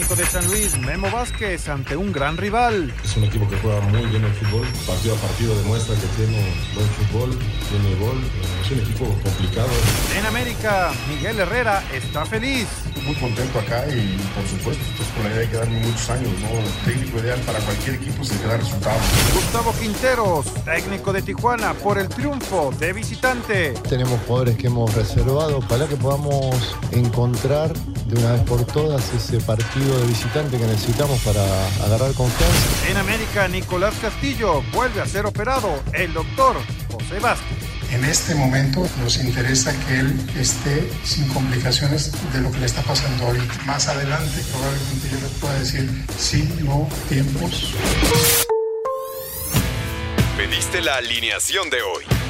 técnico de San Luis, Memo Vázquez, ante un gran rival. Es un equipo que juega muy bien el fútbol, partido a partido demuestra que tiene buen fútbol, tiene gol, es un equipo complicado. En América, Miguel Herrera está feliz. Muy contento acá y por supuesto, pues con la idea de quedarme muchos años, ¿no? El técnico ideal para cualquier equipo es el que da resultados. Gustavo Quinteros, técnico de Tijuana, por el triunfo de visitante. Tenemos jugadores que hemos reservado, ojalá que podamos encontrar de una vez por todas ese partido de visitante que necesitamos para agarrar confianza. En América, Nicolás Castillo vuelve a ser operado. El doctor José Vázquez. En este momento nos interesa que él esté sin complicaciones de lo que le está pasando ahorita. Más adelante probablemente yo le pueda decir sí, no, tiempos. Pediste la alineación de hoy.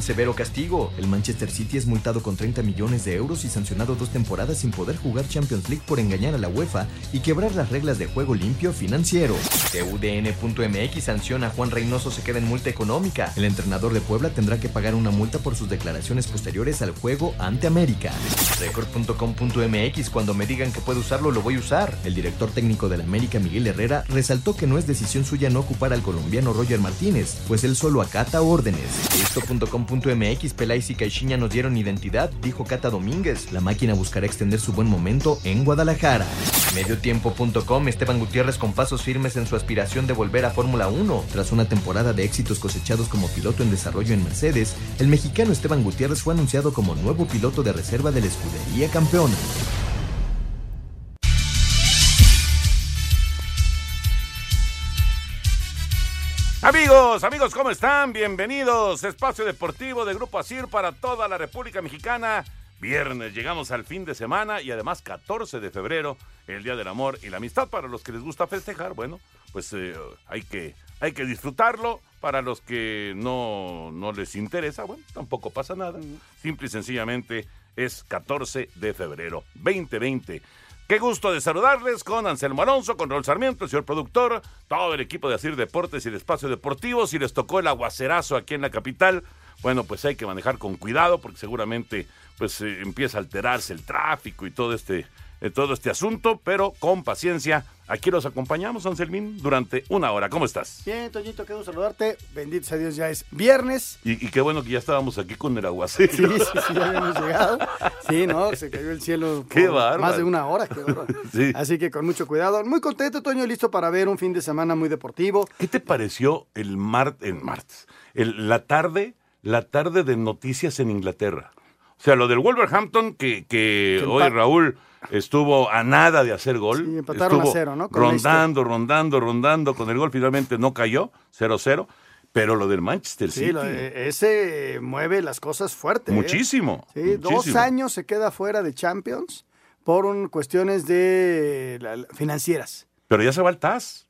Severo castigo. El Manchester City es multado con 30 millones de euros y sancionado dos temporadas sin poder jugar Champions League por engañar a la UEFA y quebrar las reglas de juego limpio financiero. TUDN.mx sanciona a Juan Reynoso se queda en multa económica. El entrenador de Puebla tendrá que pagar una multa por sus declaraciones posteriores al juego ante América. Record.com.mx cuando me digan que puedo usarlo lo voy a usar. El director técnico del América Miguel Herrera resaltó que no es decisión suya no ocupar al colombiano Roger Martínez, pues él solo acata órdenes. Esto.com.mx Peláez y Caixinha nos dieron identidad, dijo Cata Domínguez. La máquina buscará extender su buen momento en Guadalajara. Mediotiempo.com Esteban Gutiérrez con pasos firmes en su aspiración de volver a Fórmula 1. Tras una temporada de éxitos cosechados como piloto en desarrollo en Mercedes, el mexicano Esteban Gutiérrez fue anunciado como nuevo piloto de reserva de la escudería campeona. Amigos, amigos, ¿cómo están? Bienvenidos. Espacio Deportivo de Grupo Asir para toda la República Mexicana. Viernes, llegamos al fin de semana y además 14 de febrero, el Día del Amor y la Amistad. Para los que les gusta festejar, bueno, pues eh, hay, que, hay que disfrutarlo. Para los que no, no les interesa, bueno, tampoco pasa nada. Simple y sencillamente es 14 de febrero 2020. Qué gusto de saludarles con Anselmo Alonso, con Raúl Sarmiento, el señor productor, todo el equipo de Asir Deportes y de Espacio Deportivo. Si les tocó el aguacerazo aquí en la capital, bueno, pues hay que manejar con cuidado porque seguramente pues eh, empieza a alterarse el tráfico y todo este, eh, todo este asunto, pero con paciencia. Aquí los acompañamos, Anselmín, durante una hora. ¿Cómo estás? Bien, Toñito, qué gusto saludarte. Bendito sea Dios, ya es viernes. Y, y qué bueno que ya estábamos aquí con el aguacero. Sí, sí, sí, ya habíamos llegado. Sí, no, se cayó el cielo por Qué más de una hora. qué. Sí. Así que con mucho cuidado. Muy contento, Toño, listo para ver un fin de semana muy deportivo. ¿Qué te pareció el martes, el martes, el- la tarde, la tarde de noticias en Inglaterra? O sea, lo del Wolverhampton, que, que Que hoy Raúl estuvo a nada de hacer gol. Sí, empataron a cero, ¿no? Con Rondando, rondando, rondando con el gol. Finalmente no cayó, 0-0. Pero lo del Manchester City, Sí, lo de- ese mueve las cosas fuerte. ¿eh? muchísimo. Sí, dos muchísimo. años se queda fuera de Champions por un- cuestiones de la- financieras. Pero ya se va el TAS.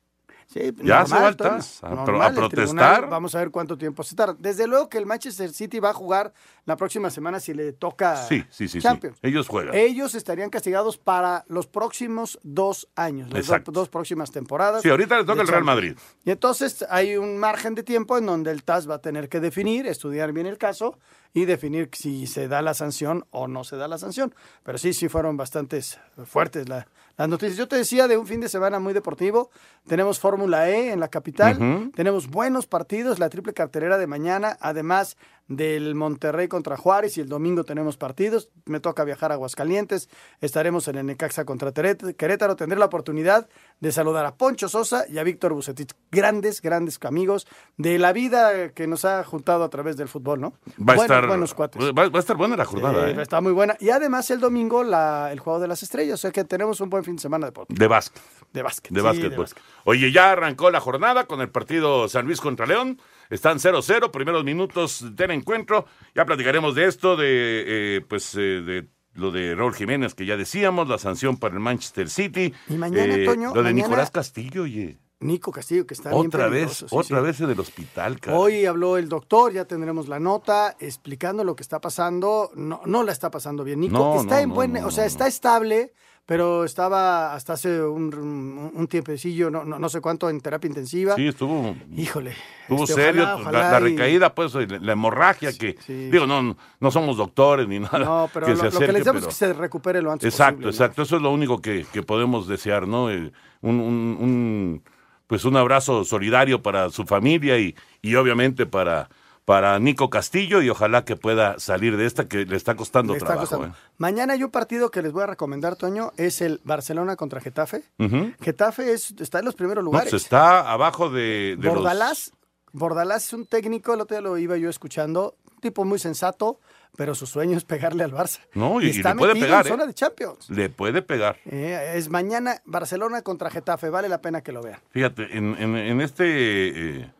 Sí, Ya se va TAS a normal, tribunal, protestar. vamos a ver cuánto tiempo se tarda. Desde luego que el Manchester City va a jugar la próxima semana si le toca Sí, sí, sí, sí. Champions. Ellos juegan. Ellos estarían castigados para los próximos dos años, las Exacto. dos, dos próximas temporadas. Sí, ahorita le toca el Real. Madrid. Y entonces hay un margen de tiempo en donde el TAS va a tener que definir, estudiar bien el caso y definir si se da la sanción o no se da la sanción. Pero sí, sí fueron bastantes fuertes la- las noticias. Yo te decía de un fin de semana muy deportivo. Tenemos Fórmula E en la capital. Tenemos buenos partidos, la triple cartelera de mañana, además del Monterrey contra Juárez y el domingo tenemos partidos. Me toca viajar a Aguascalientes, estaremos en el Necaxa contra Querétaro. Tendré la oportunidad de saludar a Poncho Sosa y a Víctor Bucetich, grandes, grandes amigos de la vida que nos ha juntado a través del fútbol, ¿no? Va a Buenos- estar, buenos cuates. Va, va a estar buena la jornada, Eh, ¿eh? Está muy buena. Y además el domingo la, el Juego de las Estrellas, o sea que tenemos un buen fin de semana de, De básquet. de básquet. De sí, básquetbol. Oye, ya arrancó la jornada con el partido San Luis contra León. Están 0-0, primeros minutos del encuentro. Ya platicaremos de esto, de eh, pues eh, de lo de Raúl Jiménez que ya decíamos, la sanción para el Manchester City. Y mañana, eh, Toño, Lo de mañana- Nicolás Castillo, oye. Nico Castillo, que está bien Otra vez, sí, otra sí. vez en el hospital, cara. Hoy habló el doctor, ya tendremos la nota explicando lo que está pasando. No, no la está pasando bien. Nico No, está no, en buen, o sea, no, está estable, pero estaba hasta hace un, tiempecillo, no, no, no sé cuánto, en terapia intensiva. Sí, estuvo. Híjole. Estuvo este, serio, ojalá- la- ojalá la, y- recaída, pues, la, la hemorragia que, sí. digo, no, no somos doctores ni nada. No, pero que lo, se lo que acerque, les damos pero- es que se recupere lo antes Exacto, posible. ¿no? exacto. Eso es lo único que, que podemos desear, ¿no? Eh, Un, un- un, pues un abrazo solidario para su familia y, y obviamente para, para Nico Castillo y ojalá que pueda salir de esta que le está costando Le está trabajo. costando. Mañana hay un partido que les voy a recomendar, Toño, es el Barcelona contra Getafe. ¿eh? Getafe es, está en los primeros No, lugares. pues está abajo de, de los- Bordalás, Bordalás es un técnico, el otro día lo iba yo escuchando, un tipo muy sensato, pero su sueño es pegarle al Barça. No, y, y está le puede pegar, en ¿eh? zona de Champions. Le puede pegar. Eh, es mañana Barcelona contra Getafe, vale la pena que lo vean. Fíjate, en, en- en este...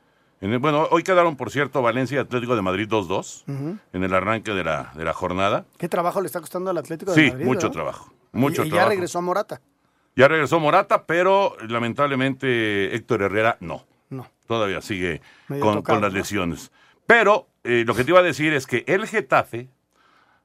eh, en el- bueno, hoy quedaron, por cierto, Valencia y Atlético de Madrid 2-2 Ujú. en el arranque de la, de la jornada. ¿Qué trabajo le está costando al Atlético de Sí, Madrid? mucho no? trabajo. Mucho y, y ya trabajo. regresó a Morata. Ya regresó Morata, pero lamentablemente Héctor Herrera no. No. Todavía sigue con, tocado, con las ¿no? lesiones. Pero eh, lo que te iba a decir es que el Getafe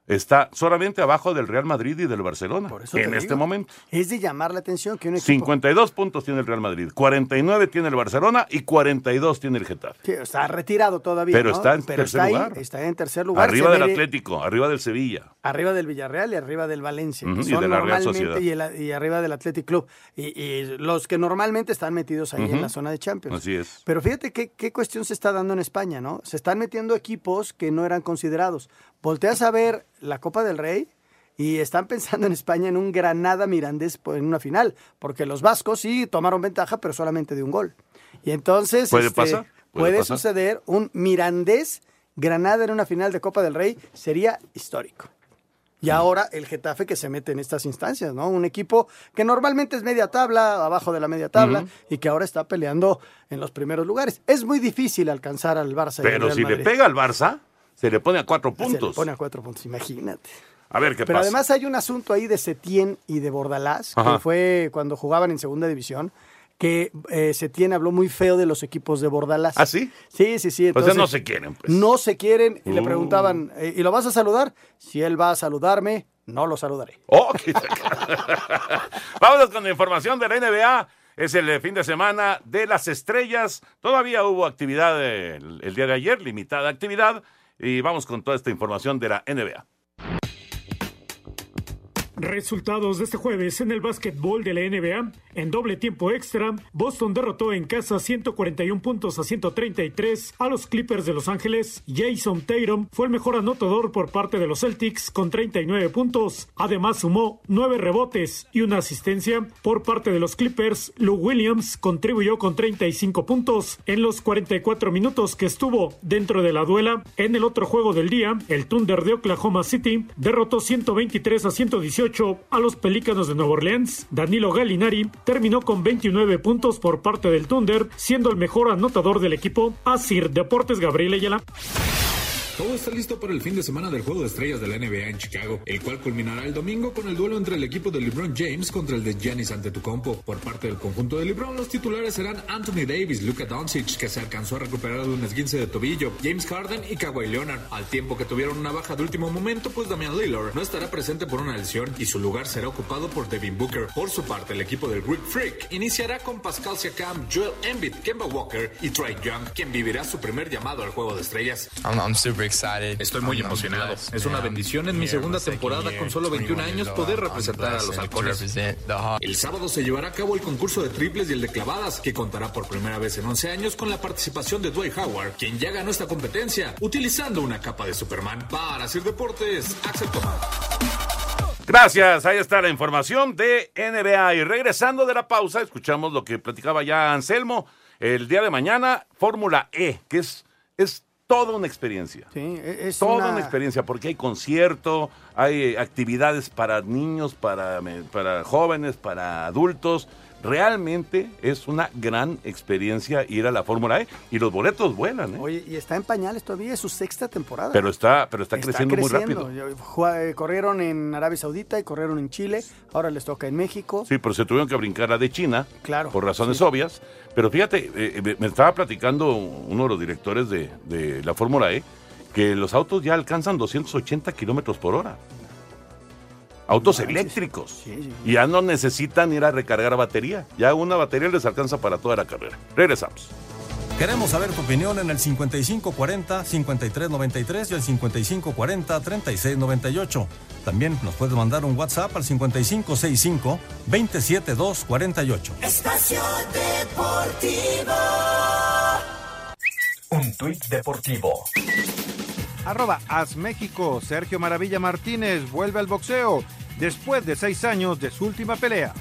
está solamente abajo del Real Madrid y del Barcelona eso te en este digo. momento. Es de llamar la atención que un equipo... 52 puntos tiene el Real Madrid, 49 tiene el Barcelona y 42 tiene el Getafe. Sí, está retirado todavía. Pero ¿no? está en Pero tercer está ahí, lugar. está en tercer lugar. arriba del Atlético, arriba del Sevilla. Arriba del Villarreal y arriba del Valencia. Que y de la Real Sociedad. Y, el- y arriba del Athletic Club. Y, y los que normalmente están metidos ahí en la zona de Champions. Así es. Pero fíjate qué, qué cuestión se está dando en España, ¿no? Se están metiendo equipos que no eran considerados. Volteas a ver la Copa del Rey y están pensando en España en un Granada Mirandés en una final, porque los vascos sí tomaron ventaja, pero solamente de un gol. Y entonces ¿Puede este, pasar? puede, ¿Puede pasar? suceder un Mirandés Granada en una final de Copa del Rey sería histórico. Y ahora el Getafe que se mete en estas instancias, ¿no? Un equipo que normalmente es media tabla, abajo de la media tabla, y que ahora está peleando en los primeros lugares. Es muy difícil alcanzar al Barça. y al Real si le pega al Barça, se le pone a cuatro Se le puntos. pone a cuatro puntos, imagínate. A ver qué Pero pasa. además hay un asunto ahí de Setién y de Bordalás, Ajá. que fue cuando jugaban en segunda división, que eh, Setién habló muy feo de los equipos de Bordalás. ¿Ah, sí? Sí, sí, sí. Sea, entonces, no se quieren, pues. No se quieren y le Uh. preguntaban, eh, ¿y lo vas a saludar? Si él va a saludarme, no lo saludaré. Oh, Vámonos con la información de la NBA. Es el fin de semana de las estrellas. Todavía hubo actividad el, el día de ayer, limitada actividad. Y vamos con toda esta información de la NBA. Resultados de este jueves en el básquetbol de la NBA. En doble tiempo extra, Boston derrotó en casa 141 puntos a 133 a los Clippers de Los Ángeles. Jason Tatum fue el mejor anotador por parte de los Celtics con 39 puntos. Además sumó 9 rebotes y una asistencia por parte de los Clippers. Lou Williams contribuyó con 35 puntos en los 44 minutos que estuvo dentro de la duela. En el otro juego del día, el Thunder de Oklahoma City derrotó 123 a 118 a los Pelícanos de Nueva Orleans. Danilo Gallinari terminó con 29 puntos por parte del Thunder, siendo el mejor anotador del equipo. Asir Deportes Gabriel Ayala. Todo está listo para el fin de semana del Juego de Estrellas de la NBA en Chicago, el cual culminará el domingo con el duelo entre el equipo de LeBron James contra el de Giannis Antetokounmpo. Por parte del conjunto de LeBron, los titulares serán Anthony Davis, Luka Doncic, que se alcanzó a recuperar de un esguince de tobillo, James Harden y Kawhi Leonard, al tiempo que tuvieron una baja de último momento, pues Damian Lillard no estará presente por una lesión y su lugar será ocupado por Devin Booker. Por su parte, el equipo del Greek Freak iniciará con Pascal Siakam, Joel Embiid, Kemba Walker y Trey Young, quien vivirá su primer llamado al Juego de Estrellas. Estoy muy emocionado. Es una bendición en mi segunda temporada con solo 21 años poder representar a los halcones. El sábado se llevará a cabo el concurso de triples y el de clavadas, que contará por primera vez en 11 años con la participación de Dwight Howard, quien ya ganó esta competencia utilizando una capa de Superman. Para hacer deportes, Axel Tomás. Gracias, ahí está la información de NBA. Y regresando de la pausa, escuchamos lo que platicaba ya Anselmo. El día de mañana, Fórmula E, que es, es toda una experiencia. Sí, e- es Toda una- una experiencia, porque hay concierto, hay eh, actividades para niños, para, para jóvenes, para adultos. Realmente es una gran experiencia ir a la Fórmula E y los boletos vuelan, ¿eh? Oye, y está en pañales todavía, es su sexta temporada. Pero está, pero está, creciendo, muy rápido. Eh, Corrieron en Arabia Saudita y corrieron en Chile, ahora les toca en México. Sí, pero se tuvieron que brincar a de China, Claro, por razones obvias. Pero fíjate, eh, me- me estaba platicando uno de los directores de, de la Fórmula E que los autos ya alcanzan 280 kilómetros por hora. Autos eléctricos. Y ya no necesitan ir a recargar batería. Ya una batería les alcanza para toda la carrera. Regresamos. Queremos saber tu opinión en el 5540-5393 y el 5540-3698. También nos puedes mandar un WhatsApp al 5565-27248. Espacio Deportivo. Un tuit deportivo. Arroba México. Sergio Maravilla Martínez vuelve al boxeo después de seis años de su última pelea.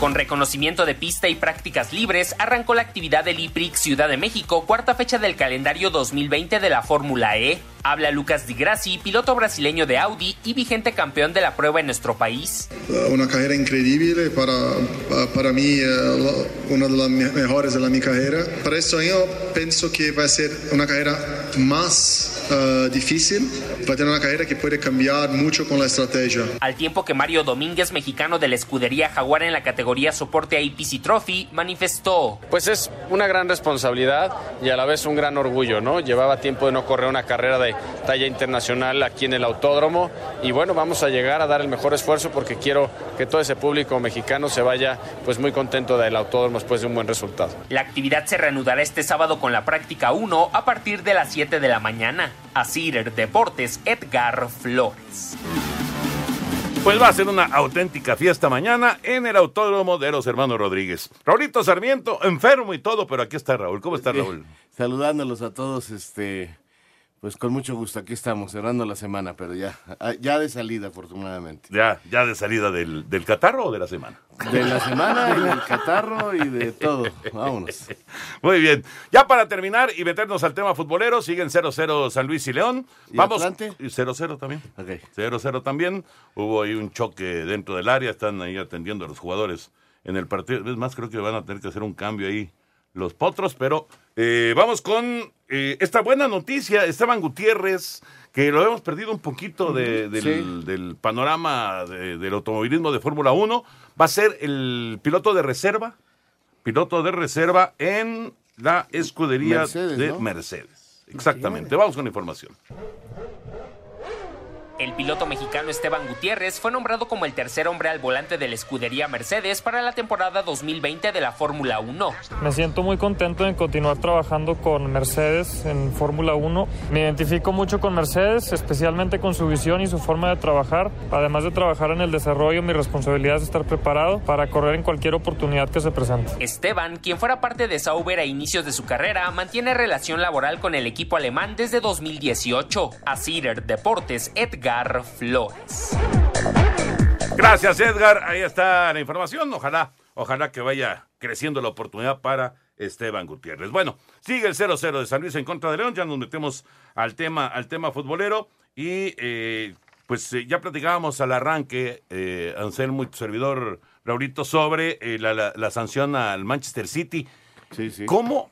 Con reconocimiento de pista y prácticas libres, arrancó la actividad del IPRIX Ciudad de México, cuarta fecha del calendario 2020 de la Fórmula E. Habla Lucas Di Grassi, piloto brasileño de Audi y vigente campeón de la prueba en nuestro país. Una carrera increíble para, para mí, eh, una de las me- mejores de la mi carrera. Para este año pienso que va a ser una carrera más eh, difícil, va a tener una carrera que puede cambiar mucho con la estrategia. Al tiempo que Mario Domínguez, mexicano de la escudería Jaguar en la categoría soporte a IPC Trophy, manifestó. Pues es una gran responsabilidad y a la vez un gran orgullo, ¿no? Llevaba tiempo de no correr una carrera de talla internacional aquí en el autódromo y bueno, vamos a llegar a dar el mejor esfuerzo porque quiero que todo ese público mexicano se vaya pues muy contento del autódromo después de un buen resultado. La actividad se reanudará este sábado con la práctica 1 a partir de las 7 de la mañana. Asir Deportes, Edgar Flores. Pues va a ser una auténtica fiesta mañana en el Autódromo de los Hermanos Rodríguez. Raulito Sarmiento, enfermo y todo, pero aquí está Raúl. ¿Cómo está Sí, Raúl? Saludándolos a todos, este, pues con mucho gusto. Aquí estamos, cerrando la semana, pero ya, ah, ya de salida, afortunadamente. Ya, ya de salida del, del catarro o de la semana. De la semana y del catarro y de todo. Vámonos. Muy bien. Ya para terminar y meternos al tema futbolero, siguen 0-0 San Luis y León. ¿Y Vamos. Y 0-0 también. Ok. 0-0 también. Hubo ahí un choque dentro del área. Están ahí atendiendo a los jugadores en el partido. Es más, creo que van a tener que hacer un cambio ahí los potros. Pero eh, vamos con eh, esta buena noticia. Esteban Gutiérrez, que lo hemos perdido un poquito de- del, Sí. del panorama de- del automovilismo de Fórmula 1. Va a ser el piloto de reserva. Piloto de reserva en la escudería Mercedes, de ¿no? Mercedes. Exactamente. Vamos con la información. El piloto mexicano Esteban Gutiérrez fue nombrado como el tercer hombre al volante de la escudería Mercedes para la temporada 2020 de la Fórmula 1. Me siento muy contento en continuar trabajando con Mercedes en Fórmula 1. Me identifico mucho con Mercedes, especialmente con su visión y su forma de trabajar. Además de trabajar en el desarrollo, mi responsabilidad es estar preparado para correr en cualquier oportunidad que se presente. Esteban, quien fuera parte de Sauber a inicios de su carrera, mantiene relación laboral con el equipo alemán desde 2018. A Cider Deportes, Edgar Flores. Gracias, Edgar. Ahí está la información. Ojalá, ojalá que vaya creciendo la oportunidad para Esteban Gutiérrez. Bueno, sigue el 0-0 de San Luis en contra de León. Ya nos metemos al tema, al tema futbolero. Y eh, pues eh, ya platicábamos al arranque, eh, Anselmo y tu servidor Raulito, sobre eh, la, la- la sanción al Manchester City. Sí, sí. ¿Cómo?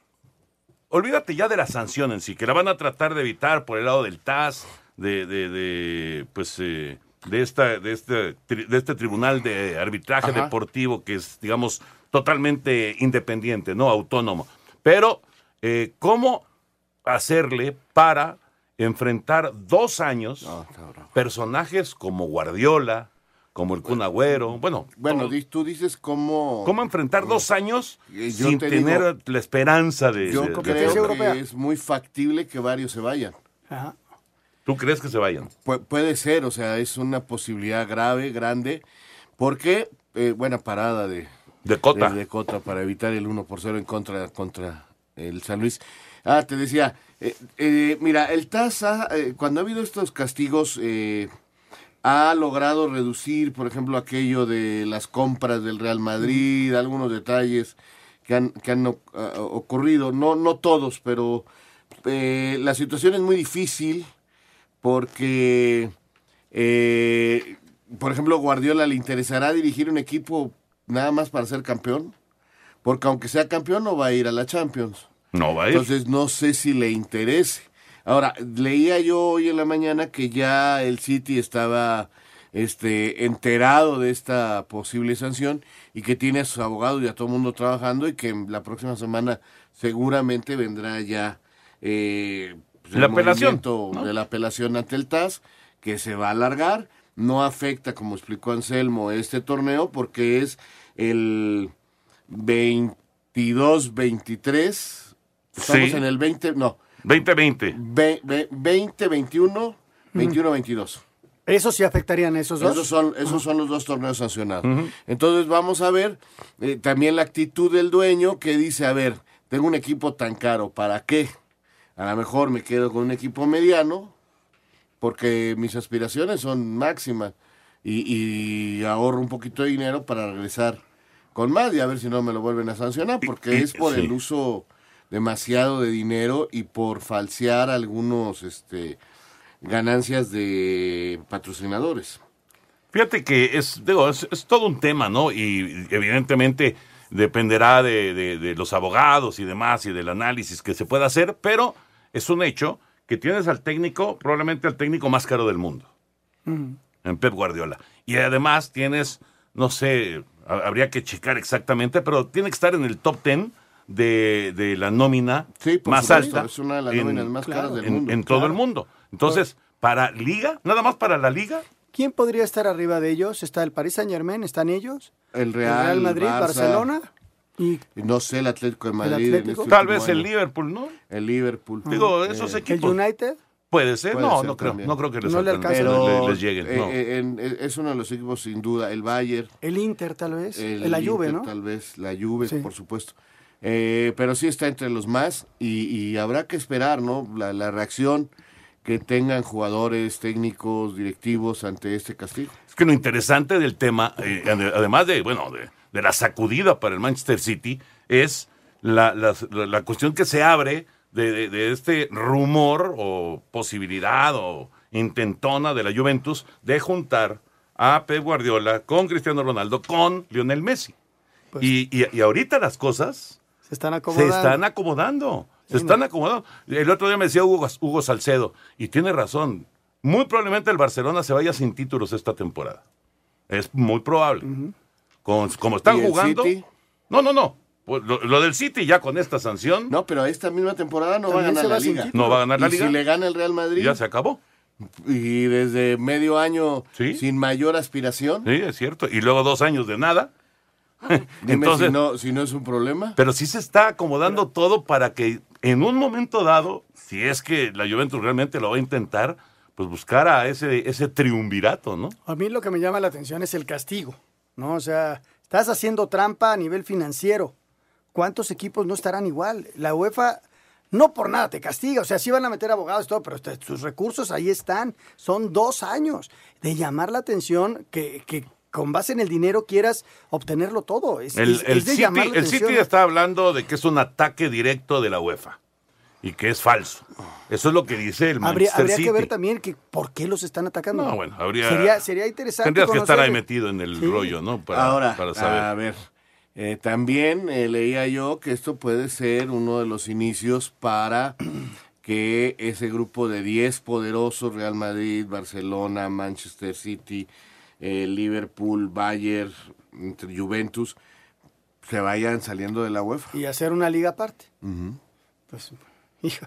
Olvídate ya de la sanción en sí, que la van a tratar de evitar por el lado del TAS, de, de, de, pues, eh, de, esta, de, este, tri- de este tribunal de arbitraje Ajá. deportivo que es, digamos, totalmente independiente, ¿no? Autónomo. Pero, eh, ¿cómo hacerle para enfrentar dos años personajes como Guardiola, como el Kun Agüero, bueno, Bueno, di- tú dices cómo... ¿Cómo enfrentar dos años Eh, yo sin te tener digo, la esperanza de... Yo de- de- creo que es muy factible que varios se vayan. ¿Tú crees que se vayan? Pu- puede ser, o sea, es una posibilidad grave, grande, porque eh, buena parada de, de Cota. De, de Cota para evitar el 1 por 0 en contra, contra el San Luis. Ah, te decía, eh, eh, mira, el TAS, ha, eh, cuando ha habido estos castigos, eh, ha logrado reducir, por ejemplo, aquello de las compras del Real Madrid, algunos detalles que han, que han ah, ocurrido, no, no todos, pero eh, la situación es muy difícil porque eh, por ejemplo, Guardiola le interesará dirigir un equipo nada más para ser campeón, porque aunque sea campeón no va a ir a la Champions. No va a ir. Entonces no sé si le interese. Ahora, leía yo hoy en la mañana que ya el City estaba este enterado de esta posible sanción y que tiene a sus abogados y a todo el mundo trabajando y que la próxima semana seguramente vendrá ya eh, pues, el La apelación, movimiento de la apelación ante el TAS que se va a alargar no afecta como explicó Anselmo este torneo porque es el 22 23 estamos Sí. en el 20 no 2020 Ve- ve- 20, 21, 21, 22. ¿Eso sí afectarían esos dos? Esos son, esos son los dos torneos sancionados. Entonces vamos a ver eh, también la actitud del dueño que dice, a ver, tengo un equipo tan caro, ¿para qué? A lo mejor me quedo con un equipo mediano porque mis aspiraciones son máximas y, y ahorro un poquito de dinero para regresar con más y a ver si no me lo vuelven a sancionar porque y- es por sí. el uso demasiado de dinero y por falsear algunos este ganancias de patrocinadores. Fíjate que es, digo, es, es todo un tema, ¿no? Y evidentemente dependerá de, de- de los abogados y demás y del análisis que se pueda hacer, pero es un hecho que tienes al técnico, probablemente al técnico más caro del mundo, en Pep Guardiola. Y además tienes, no sé, ha- habría que checar exactamente, pero tiene que estar en el top 10 de, de la nómina por más supuesto, alta. es una de las nóminas más caras del en- mundo, En todo claro. el mundo. Entonces, para Liga, nada más para la Liga, ¿Quién podría estar arriba de ellos? ¿Está el Paris Saint Germain? ¿Están ellos? El Real, Real Madrid, Barça, Barcelona. Y No sé, el Atlético de Madrid. en este Tal vez el año. Liverpool, ¿no? El Liverpool. Digo, esos Eh, equipos. el United. Puede ser, Puede no, ser no creo, no creo que les, No le Pero, les lleguen. eh, no. eh, en- es uno de los equipos sin duda. El Bayern. El Inter, tal vez. El la Juve, Inter, ¿no? Tal vez, la Juve, Sí. por supuesto. Eh, pero sí está entre los más y, y habrá que esperar, ¿no? La, la reacción que tengan jugadores, técnicos, directivos ante este castigo. Es que lo interesante del tema, eh, ade- además de, bueno, de, de la sacudida para el Manchester City, es la, la- la- cuestión que se abre de, de- de este rumor o posibilidad o intentona de la Juventus de juntar a Pep Guardiola con Cristiano Ronaldo, con Lionel Messi. y, y- y ahorita las cosas Se están se acomodando. están acomodando. Se están acomodando. El otro día me decía Hugo, Hugo Salcedo, y tiene razón. Muy probablemente el Barcelona se vaya sin títulos esta temporada. Es muy probable. Con- como están ¿Y el jugando. City? No, no, no. Pues lo, lo del City ya con esta sanción. No, pero esta misma temporada no va a ganar la liga. No va a ganar la y liga. si le gana el Real Madrid Ya se acabó. y desde medio año Sí. sin mayor aspiración, Sí, es cierto. Y luego dos años de nada. dime Entonces, si, no, si no es un problema. Pero sí se está acomodando todo para que en un momento dado, si es que la Juventus realmente lo va a intentar, pues buscar a ese, ese triunvirato, ¿no? A mí lo que me llama la atención es el castigo, ¿no? O sea, estás haciendo trampa a nivel financiero. ¿Cuántos equipos no estarán igual? La UEFA no por nada te castiga, o sea, sí van a meter abogados y todo, pero te- tus recursos ahí están. Son dos años de llamar la atención que, que con base en el dinero quieras obtenerlo todo. Es, El, es- el es de City, llamar la el. City está hablando de que es un ataque directo de la UEFA y que es falso. Eso es lo que dice el Habría, Manchester habría City. que ver también que por qué los están atacando. No, bueno, habría- sería, sería interesante. Tendrías que estar ahí metido en el Sí. rollo, ¿no? Para, Ahora, para saber. a ver, eh, también eh, leía yo que esto puede ser uno de los inicios para que ese grupo de 10 poderosos, Real Madrid, Barcelona, Manchester City, eh, Liverpool, Bayern, entre Juventus, se vayan saliendo de la UEFA. Y hacer una liga aparte. Ujú. Pues, hijo.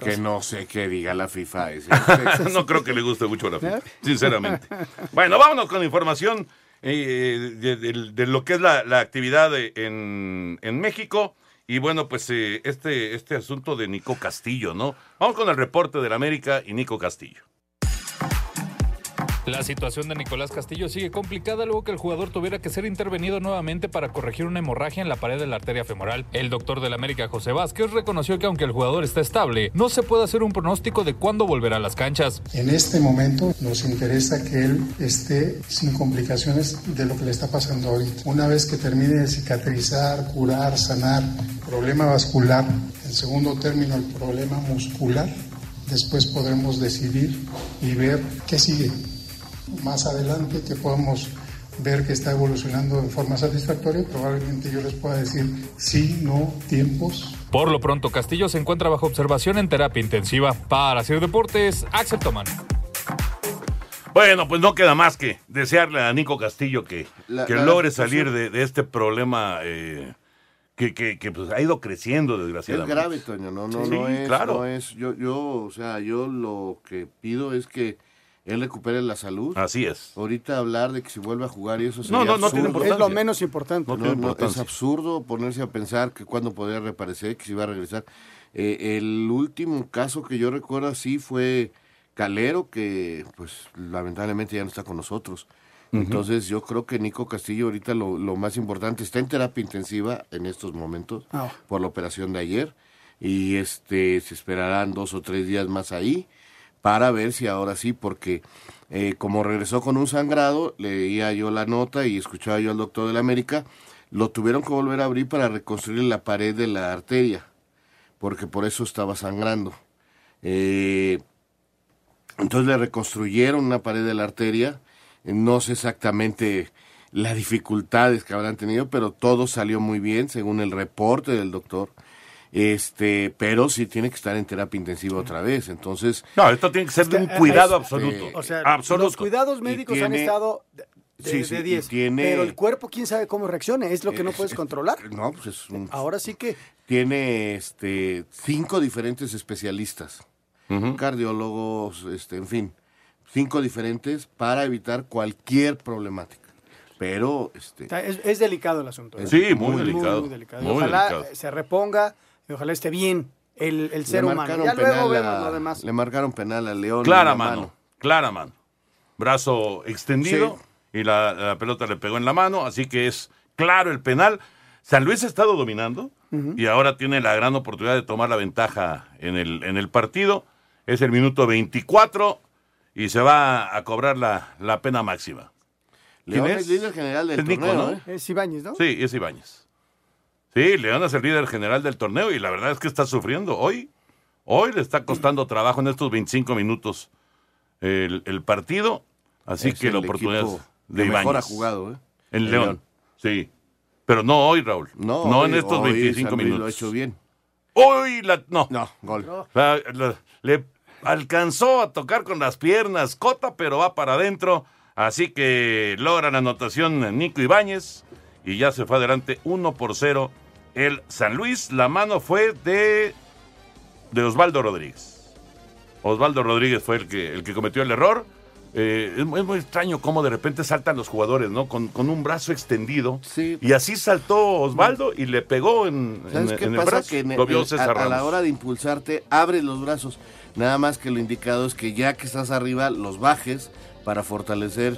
Que no sé qué diga la FIFA. ese. no creo que le guste mucho la. FIFA, sinceramente. Bueno, vámonos con información eh, de, de- de lo que es la, la actividad de- en, en México. Y bueno, pues eh, este, este asunto de Nico Castillo, ¿no? Vamos con el reporte del América y Nico Castillo. La situación de Nicolás Castillo sigue complicada luego que el jugador tuviera que ser intervenido nuevamente para corregir una hemorragia en la pared de la arteria femoral. El doctor del América, José Vázquez, reconoció que aunque el jugador está estable, no se puede hacer un pronóstico de cuándo volverá a las canchas. En este momento nos interesa que él esté sin complicaciones de lo que le está pasando ahorita. Una vez que termine de cicatrizar, curar, sanar, problema vascular, en segundo término el problema muscular, después podremos decidir y ver qué sigue. Más adelante que podamos ver que está evolucionando de forma satisfactoria, probablemente yo les pueda decir sí, no, tiempos. Por lo pronto, Castillo se encuentra bajo observación en terapia intensiva. Para hacer deportes, Axel Tomán. Bueno, pues no queda más que desearle a Nico Castillo que, La- que la logre salir de, de este problema eh, que, que- que, pues, ha ido creciendo, Es desgraciadamente. grave, Toño, no, no, Sí, no es, claro. no es, yo, yo, o sea, yo lo que pido es que él recupere la salud. Así es. Ahorita hablar de que si vuelve a jugar y eso No, sería no, no tiene absurdo. importancia. Es lo menos importante. No, No tiene no, es absurdo ponerse a pensar que cuándo podría reaparecer, que si va a regresar. Eh, el último caso que yo recuerdo así fue Calero, que pues lamentablemente ya no está con nosotros. Entonces yo creo que Nico Castillo ahorita lo, lo más importante está en terapia intensiva en estos momentos Ah. por la operación de ayer y este se esperarán dos o tres días más ahí para ver si ahora sí, porque eh, como regresó con un sangrado, leía yo la nota y escuchaba yo al doctor de la América, lo tuvieron que volver a abrir para reconstruir la pared de la arteria, porque por eso estaba sangrando. Eh, entonces le reconstruyeron una pared de la arteria, no sé exactamente las dificultades que habrán tenido, pero todo salió muy bien según el reporte del doctor. Este, pero sí tiene que estar en terapia intensiva otra vez. Entonces, No, esto tiene que ser de un Este, cuidado es- absoluto. O sea, absoluto. los cuidados médicos han estado de, de- Sí, sí, de y 10. tiene- Pero el cuerpo, quién sabe cómo reaccione. Es lo que no Es- puedes es- controlar. No, pues es un- Ahora sí que. tiene este cinco diferentes especialistas, cardiólogos, este, en fin, cinco diferentes para evitar cualquier problemática. Pero este Es, es delicado el asunto. ¿eh? Sí, muy delicado, Muy, delicado. Muy ojalá delicado. eh, se reponga y ojalá esté bien el, el ser le humano. marcaron Ya luego penal vemos a- lo demás. le marcaron penal a León. Clara mano, clara mano. Brazo extendido y la, la pelota le pegó en la mano, así que es claro el penal. San Luis ha estado dominando y ahora tiene la gran oportunidad de tomar la ventaja en el, en el partido. Es el minuto 24 y se va a cobrar la, la pena máxima. ¿Quién León es líder general del Es Nico, torneo, ¿no? ¿eh? Es Ibáñez, ¿no? Sí, es Ibáñez. Sí, León es el líder general del torneo y la verdad es que está sufriendo. Hoy, hoy le está costando trabajo en estos 25 minutos el, el partido. Así Es que la el oportunidad de que mejor ha jugado, ¿eh? En El León. León. Sí. Pero no hoy, Raúl. No, No, hoy- en estos hoy 25 San Luis minutos. lo ha hecho bien. Hoy la. No. No, gol. La- la- le alcanzó a tocar con las piernas Cota, pero va para adentro. Así que logra la anotación Nico Ibáñez y ya se fue adelante 1 por 0 el San Luis. La mano fue de, de Osvaldo Rodríguez. Osvaldo Rodríguez fue el que, el que cometió el error. Eh, es, muy- es muy extraño cómo de repente saltan los jugadores, ¿no? Con, con un brazo extendido. Y así saltó Osvaldo y le pegó en, ¿Sabes en- qué en el pasa? brazo. Que en- Lo vio César a, a la hora de impulsarte, abres los brazos. Nada más que lo indicado es que ya que estás arriba, los bajes para fortalecer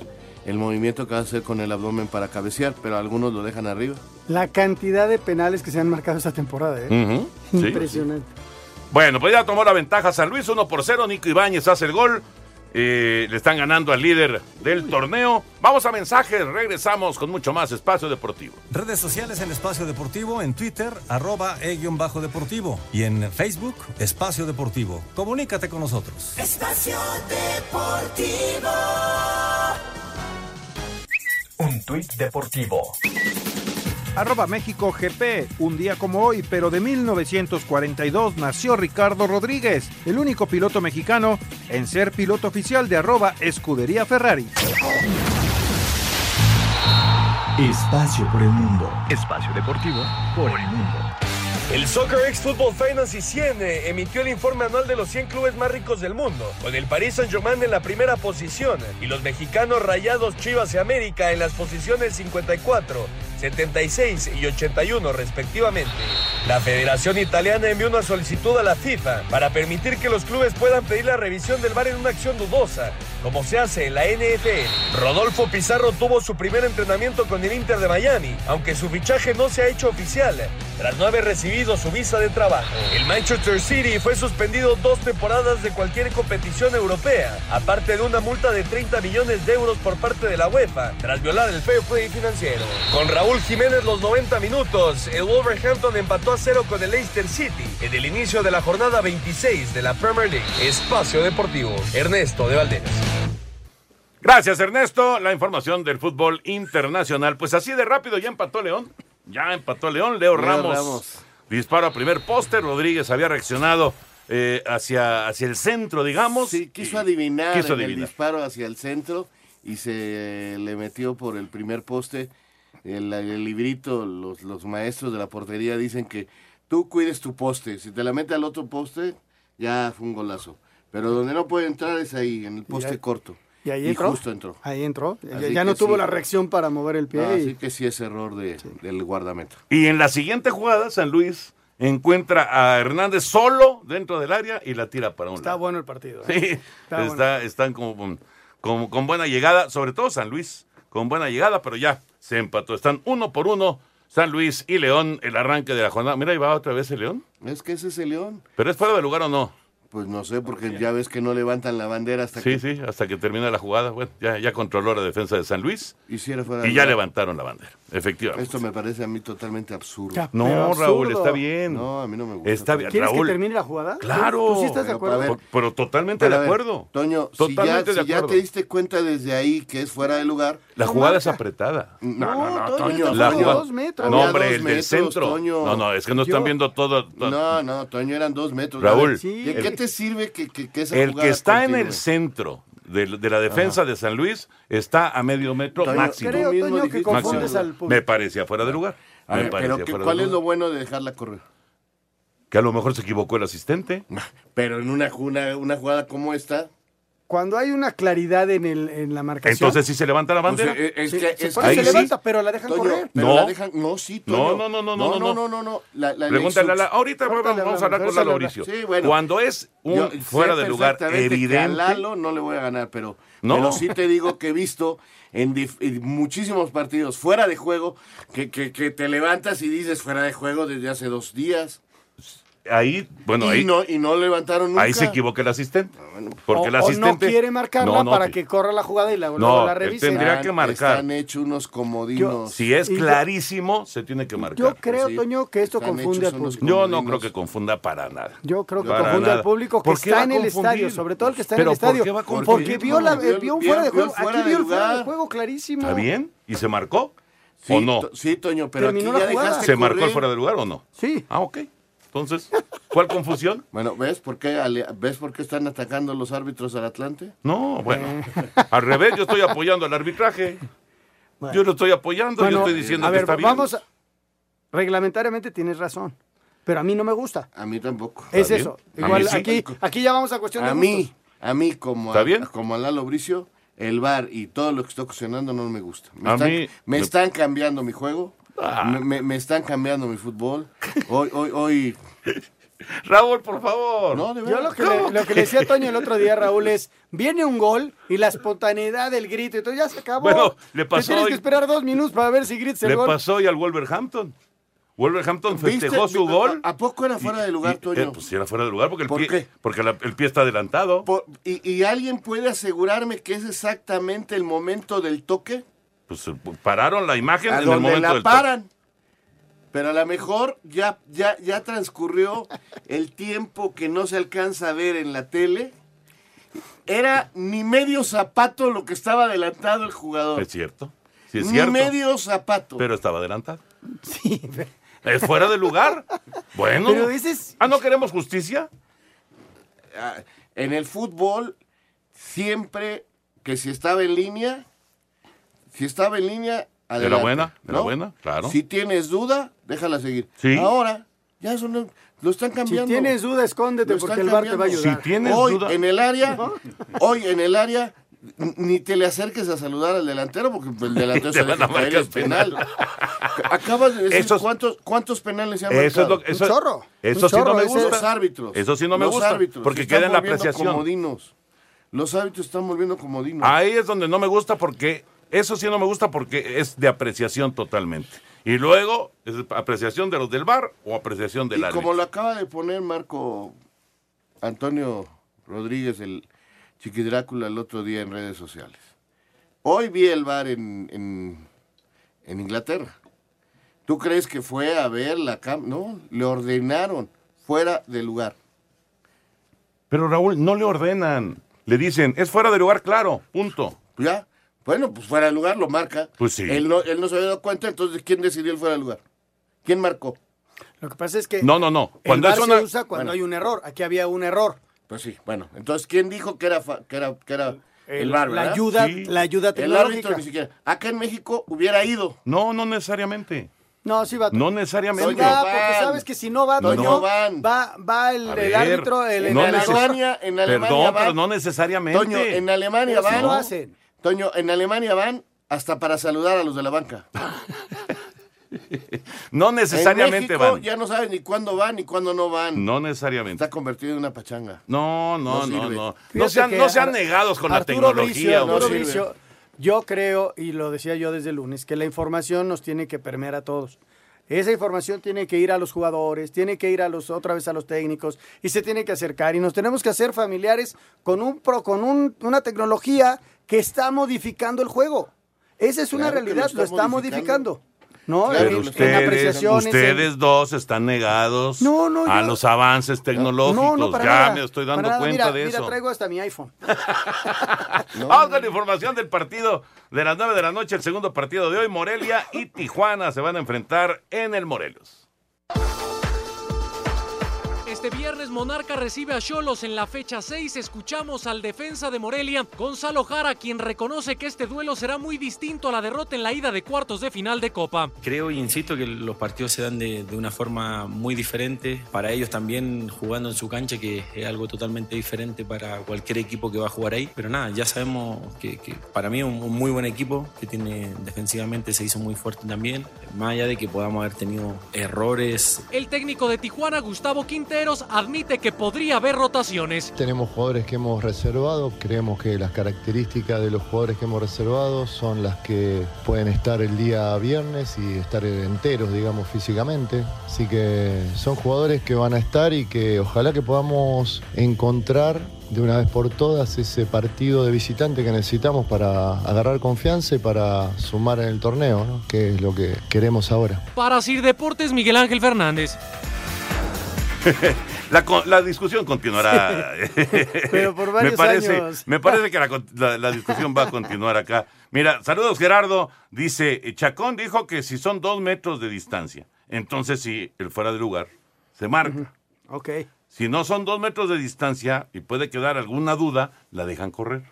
el movimiento que vas a hacer con el abdomen para cabecear, pero algunos lo dejan arriba. La cantidad de penales que se han marcado esta temporada, ¿eh? Sí. Impresionante. Bueno, pues ya tomó la ventaja San Luis, 1 por 0. Nico Ibáñez hace el gol. Eh, le están ganando al líder del torneo. Vamos a mensajes, regresamos con mucho más espacio deportivo. Redes sociales en Espacio Deportivo, en Twitter, arroba e-bajo deportivo. Y en Facebook, Espacio Deportivo. Comunícate con nosotros. Espacio Deportivo. Un tuit deportivo. Arroba México GP. Un día como hoy, pero de 1942, nació Ricardo Rodríguez, el único piloto mexicano en ser piloto oficial de arroba Escudería Ferrari. Espacio por el mundo. Espacio deportivo por el mundo. El Soccer X Football Finance y 100 emitió el informe anual de los 100 clubes más ricos del mundo, con el Paris Saint-Germain en la primera posición y los mexicanos Rayados Chivas y América en las posiciones 54, 76 y 81 respectivamente. La Federación Italiana envió una solicitud a la FIFA para permitir que los clubes puedan pedir la revisión del VAR en una acción dudosa, como se hace en la NFL. Rodolfo Pizarro tuvo su primer entrenamiento con el Inter de Miami, aunque su fichaje no se ha hecho oficial, tras no haber recibido su visa de trabajo. El Manchester City fue suspendido dos temporadas de cualquier competición europea, aparte de una multa de 30 millones de euros por parte de la UEFA, tras violar el fair play financiero. Con Raúl Jiménez los 90 minutos, el Wolverhampton empató a cero con el Leicester City en el inicio de la jornada 26 de la Premier League. Espacio Deportivo, Ernesto de Valderas. Gracias, Ernesto. La información del fútbol internacional. Pues así de rápido ya empató León. Ya empató León. Leo, Leo Ramos, Ramos. disparo a primer poste. Rodríguez había reaccionado eh, hacia, hacia el centro, digamos. Sí, quiso adivinar Quiso en el disparo hacia el centro y se le metió por el primer poste. El, el librito, los, los maestros de la portería dicen que tú cuides tu poste. Si te la mete al otro poste, ya fue un golazo. Pero donde no puede entrar es ahí, en el poste ahí- corto. Y ahí entró. justo entró. Ahí entró. Ya, Así ya no tuvo sí. la reacción para mover el pie. No, y- así que sí es error de, del guardameta. Y en la siguiente jugada, San Luis encuentra a Hernández solo dentro del área y la tira para un Está lado. bueno el partido. ¿eh? Sí, Está está, bueno. están como con- con buena llegada, sobre todo San Luis, con buena llegada, pero ya se empató. Están uno por uno San Luis y León, el arranque de la jornada. Mira, ahí va otra vez el León. Es que ese es el León. ¿Pero es fuera de lugar o no? Pues no sé, porque ya ves que no levantan la bandera hasta Sí, que sí, hasta que termina la jugada. Bueno, ya, ya controló la defensa de San Luis fuera y ya levantaron la bandera, efectivamente. Esto me parece a mí totalmente absurdo. No, Pero Raúl, está bien. No, a mí no me gusta. Está bien, ¿Quieres Raúl. que termine la jugada? Claro. ¿Tú sí estás de Pero, acuerdo? a ver, pero totalmente Pero de acuerdo. Toño, si ya, Totalmente de si ya acuerdo. te diste cuenta desde ahí que es fuera de lugar. La No jugada es apretada. No, no, no, Toño, La jugada- dos metros. No, hombre, dos el del centro. Toño. No, no, es que no están viendo todo. todo- No, no, Toño, eran dos metros. Raúl. A ver, Sí. ¿De qué te sirve que, que, que esa El que está en el centro de, de la defensa de San Luis está a medio metro Toño, máximo. Creo, mismo Toño, que dijiste- confundes Máximo. al público. Me parecía fuera de lugar. A ver, pero ¿qué- fuera de ¿cuál es lo bueno de dejarla correr? Que a lo mejor se equivocó el asistente. Pero en una, una, una jugada como esta, Cuando hay una claridad en, el, en la marcación. Entonces sí se levanta la pues, bandera. es Sí, que, se es pone, que- se ahí sí. levanta, pero la dejan Toño, correr. pero No. la dejan, no, sí, No, Toño. no, no, no, no, no, no. no, no, no. La, la Pregúntale a la. Ahorita vamos, a hablar con Lalo Mauricio. Sí, bueno. Cuando es un Yo fuera de lugar que a evidente. Lalo no le voy a ganar, pero, No. pero sí te digo que he visto en, en muchísimos partidos fuera de juego que, que, que te levantas y dices fuera de juego desde hace dos días. Ahí, bueno, y, ahí, no, y no levantaron nunca. ahí se equivoca el asistente. Porque o, el o asistente. no quiere marcarla No, no, para que- corra la jugada y la, No, la revise. tendría que marcar. Están hechos unos comodinos. Si es yo- clarísimo, se tiene que marcar. Yo creo, sí. Toño, que esto confunde al público. Yo no creo que confunda para nada. Yo creo que Para confunde nada. al público que ¿Por qué está en el estadio, sobre todo el que está en ¿Pero el por estadio. qué va a porque vio, la, Vio- vio un fuera de juego. fuera Aquí vio el fuera de juego clarísimo. ¿Está bien? ¿Y se marcó? Sí, ¿O no? to- Sí, Toño, pero aquí la ya dejaste ¿Se marcó el fuera de lugar o no? Sí. Ah, ok. Entonces, ¿cuál confusión? Bueno, ¿ves por qué, ¿ves por qué están atacando los árbitros al Atlante? No, bueno. Al revés, yo estoy apoyando al arbitraje. Bueno. Yo lo estoy apoyando, Bueno, yo estoy diciendo a que ver, está bien. vamos a- Reglamentariamente tienes razón, pero a mí no me gusta. A mí tampoco. Es bien. eso. Igual sí. aquí, aquí ya vamos a cuestión de A gustos. mí, a mí como ¿Está a, bien? como a Lalo Bricio, el bar y todo lo que está ocasionando no me gusta. Me, A están, mí- me me- están cambiando mi juego, Ah. me, me- me están cambiando mi fútbol. Hoy, hoy, hoy. Raúl, por favor. No, de Yo lo que, le, lo que le decía a Toño el otro día, Raúl, es, viene un gol y la espontaneidad del grito, entonces ya se acabó. Bueno, le Te pasó tienes hoy- que esperar dos minutos para ver si gritas el Le gol. pasó hoy al Wolverhampton. Wolverhampton ¿Viste? festejó su ¿A- gol. ¿A poco era fuera de lugar, Y- Toño? eh, pues sí, era fuera de lugar porque el, ¿Por pie, qué? Porque la- el pie está adelantado. Por- y, y alguien puede asegurarme que es exactamente el momento del toque? Pues eh, pararon la imagen a en el donde momento la del toque. Pero a lo mejor ya, ya, ya transcurrió el tiempo que no se alcanza a ver en la tele. Era ni medio zapato lo que estaba adelantado el jugador. Es cierto. Sí, es ni cierto. medio zapato. Pero estaba adelantado. Sí, ¿Es fuera de lugar? Bueno. Pero ese es- Ah, ¿no queremos justicia? Ah, En el fútbol, siempre que si estaba en línea, si estaba en línea, adelante. buena, era ¿no? buena, claro. Si tienes duda, déjala seguir. Sí. Ahora, ya eso no, lo están Si cambiando. tienes duda, escóndete porque el bar te va a ayudar. Si tienes hoy duda. en el área, hoy en el área, ni te le acerques a saludar al delantero porque el delantero Te se van deja a caer marcar el penal. Acabas de decir cuántos, cuántos penales se han Eso es lo eso, Un chorro, Eso un sí no me gusta. Los árbitros. Eso sí no me Los gusta, árbitros porque queda en la apreciación. comodinos. Los árbitros están volviendo comodinos. Ahí es donde no me gusta porque eso sí no me gusta porque es de apreciación totalmente. Y luego es apreciación de los del bar o apreciación del y árbitro. como lo acaba de poner Marco Antonio Rodríguez, el Chiqui Drácula, el otro día en redes sociales. Hoy vi el bar en, en, en Inglaterra. ¿Tú crees que fue a ver la cam? No, le ordenaron fuera de lugar. Pero Raúl, no le ordenan. Le dicen, es fuera de lugar, claro, punto. Ya. Bueno, pues fuera de lugar, lo marca. Pues sí. Él no, él no se había dado cuenta, entonces ¿quién decidió el fuera de lugar? ¿Quién marcó? Lo que pasa es que No, no, no. el Cuando VAR es se una- usa cuando Bueno. hay un error. Aquí había un error. Pues sí, bueno. Entonces, ¿quién dijo que era, fa- que era, que era el, El- VAR, la ayuda- Sí. la ayuda El tecnológica. árbitro ni siquiera. Acá en México hubiera ido. No, no necesariamente. No, sí va. No necesariamente. Sí va, porque sabes que si no va, No, Toño, no va, va el, A el ver, árbitro, el, en el- Alemania, en Alemania Perdón, van- pero no necesariamente. Toño, en Alemania Pero van. lo hacen. Toño, en Alemania van hasta para saludar a los de la banca. No necesariamente en México van. ya no saben ni cuándo van ni cuándo no van. No necesariamente. Está convertido en una pachanga. No, no, No no, no. No sean, no sean negados con la tecnología. Bricio. Arturo Bricio, yo creo, y lo decía yo desde el lunes, que la información nos tiene que permear a todos. Esa información tiene que ir a los jugadores, tiene que ir a los otra vez a los técnicos y se tiene que acercar y nos tenemos que hacer familiares con un pro, con un- una tecnología que está modificando el juego. Esa es una Claro que lo realidad, está lo está modificando. modificando. ¿No? Pero En- en ustedes, en- ustedes dos están negados No, no, a yo- los avances tecnológicos. No, no, para ya nada, me estoy dando cuenta Mira, de mira, eso. traigo hasta mi iPhone. Vamos con la información del partido de las 9 de la noche, el segundo partido de hoy. Morelia y Tijuana se van a enfrentar en el Morelos. Este viernes Monarca recibe a Cholos en la fecha 6. Escuchamos al defensa de Morelia, Gonzalo Jara, quien reconoce que este duelo será muy distinto a la derrota en la ida de cuartos de final de Copa. Creo y insisto que los partidos se dan de, de una forma muy diferente. Para ellos también jugando en su cancha, que es algo totalmente diferente para cualquier equipo que va a jugar ahí. Pero nada, ya sabemos que, que para mí es un, un muy buen equipo, que tiene defensivamente se hizo muy fuerte también. Más allá de que podamos haber tenido errores, El técnico de Tijuana, Gustavo Admite que podría haber rotaciones. Tenemos jugadores que hemos reservado, creemos que las características de los jugadores que hemos reservado son las que pueden estar el día viernes y estar enteros, digamos, físicamente. Así que son jugadores que van a estar y que ojalá que podamos encontrar de una vez por todas ese partido de visitante que necesitamos para agarrar confianza y para sumar en el torneo, ¿no? que es lo que queremos ahora. Para Sir Deportes, Miguel Ángel Fernández. La, la discusión continuará. Pero por varios me parece, años. Me parece que la, discusión va a continuar acá. Mira, saludos Gerardo. Dice, Chacón dijo que si son dos metros de distancia, entonces sí, el fuera de lugar se marca. Ok. Si no son dos metros de distancia y puede quedar alguna duda, la dejan correr.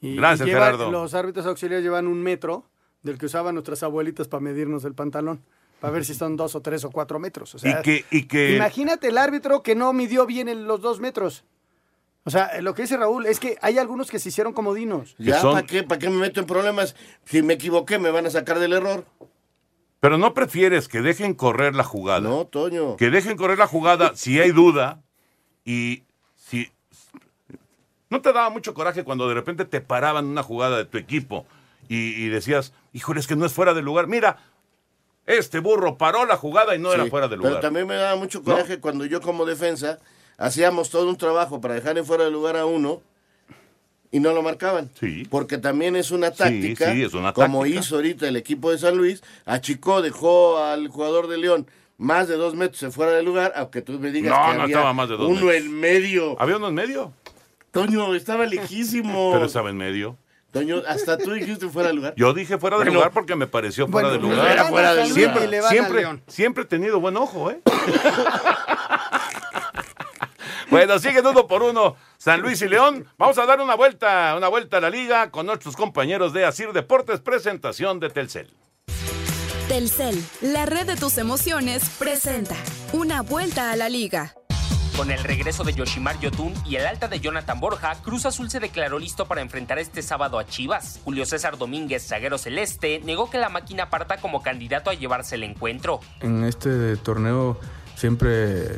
Y- Gracias, y Gerardo. Los árbitros auxiliares llevan un metro del que usaban nuestras abuelitas para medirnos el pantalón, para ver si son dos o tres o cuatro metros. O sea, y que, y que Imagínate el árbitro que no midió bien el- los dos metros. O sea, lo que dice Raúl es que hay algunos que se hicieron comodinos. Ya, ¿para qué? ¿Para qué me meto en problemas? Si me equivoqué, me van a sacar del error. Pero no prefieres que dejen correr la jugada. No, Toño. Que dejen correr la jugada si hay duda y si... ¿No te daba mucho coraje cuando de repente te paraban una jugada de tu equipo y, y decías, híjole, es que no es fuera de lugar? Mira, este burro paró la jugada y no era Sí, fuera de lugar. Pero también me daba mucho coraje cuando yo como defensa hacíamos todo un trabajo para dejar en fuera de lugar a uno y no lo marcaban. Sí. Porque también es una táctica, sí, es una como hizo ahorita el equipo de San Luis, achicó, dejó al jugador de León más de dos metros en fuera de lugar, aunque tú me digas No, que no había estaba más de dos uno metros. en medio. ¿Había uno en medio? Toño, estaba lejísimo. Pero estaba en medio. Toño, hasta tú dijiste fuera de lugar. Yo dije fuera de Bueno, lugar porque me pareció fuera bueno, de lugar. van a fuera de siempre, a siempre, León. siempre he tenido buen ojo, ¿eh? bueno, siguen uno por uno San Luis y León. Vamos a dar una vuelta, una vuelta a la liga con nuestros compañeros de Asir Deportes, presentación de Telcel. Telcel, la red de tus emociones, presenta una vuelta a la liga. Con el regreso de Yoshimar Yotun y el alta de Jonathan Borja, Cruz Azul se declaró listo para enfrentar este sábado a Chivas. Julio César Domínguez, zaguero celeste, negó que la máquina parta como candidato a llevarse el encuentro. En este torneo siempre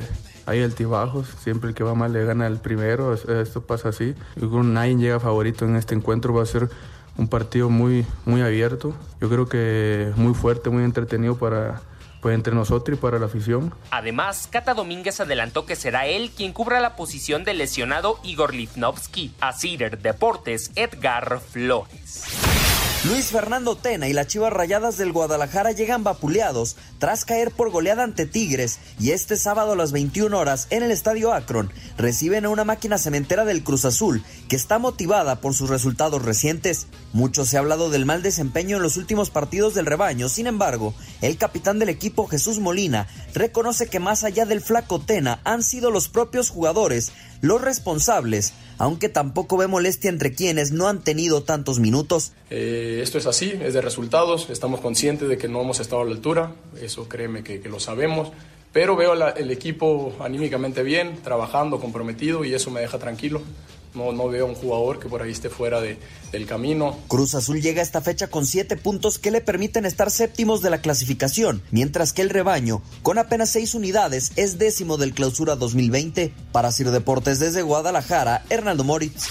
hay altibajos, siempre el que va mal le gana el primero, es- esto pasa así. Yo creo que nadie llega favorito en este encuentro, va a ser un partido muy, muy abierto, yo creo que muy fuerte, muy entretenido para, pues, entre nosotros y para la afición. Además, Cata Domínguez adelantó que será él quien cubra la posición del lesionado Igor Lifnovsky. A Cider Deportes, Edgar Flores. Luis Fernando Tena y las Chivas Rayadas del Guadalajara llegan vapuleados tras caer por goleada ante Tigres y este sábado a las 21 horas en el Estadio Akron reciben a una máquina cementera del Cruz Azul que está motivada por sus resultados recientes. Mucho se ha hablado del mal desempeño en los últimos partidos del rebaño, sin embargo, el capitán del equipo Jesús Molina reconoce que más allá del flaco Tena han sido los propios jugadores los responsables, aunque tampoco ve molestia entre quienes no han tenido tantos minutos. Eh, esto es así, es de resultados, estamos conscientes de que no hemos estado a la altura, eso créeme que, lo sabemos, pero veo la, el equipo anímicamente bien, trabajando, comprometido y eso me deja tranquilo. No, no veo un jugador que por ahí esté fuera de, del camino. Cruz Azul llega a esta fecha con siete puntos que le permiten estar séptimos de la clasificación, mientras que el rebaño, con apenas seis unidades, es décimo del clausura 2020. Para Sir Deportes desde Guadalajara, Hernando Moritz.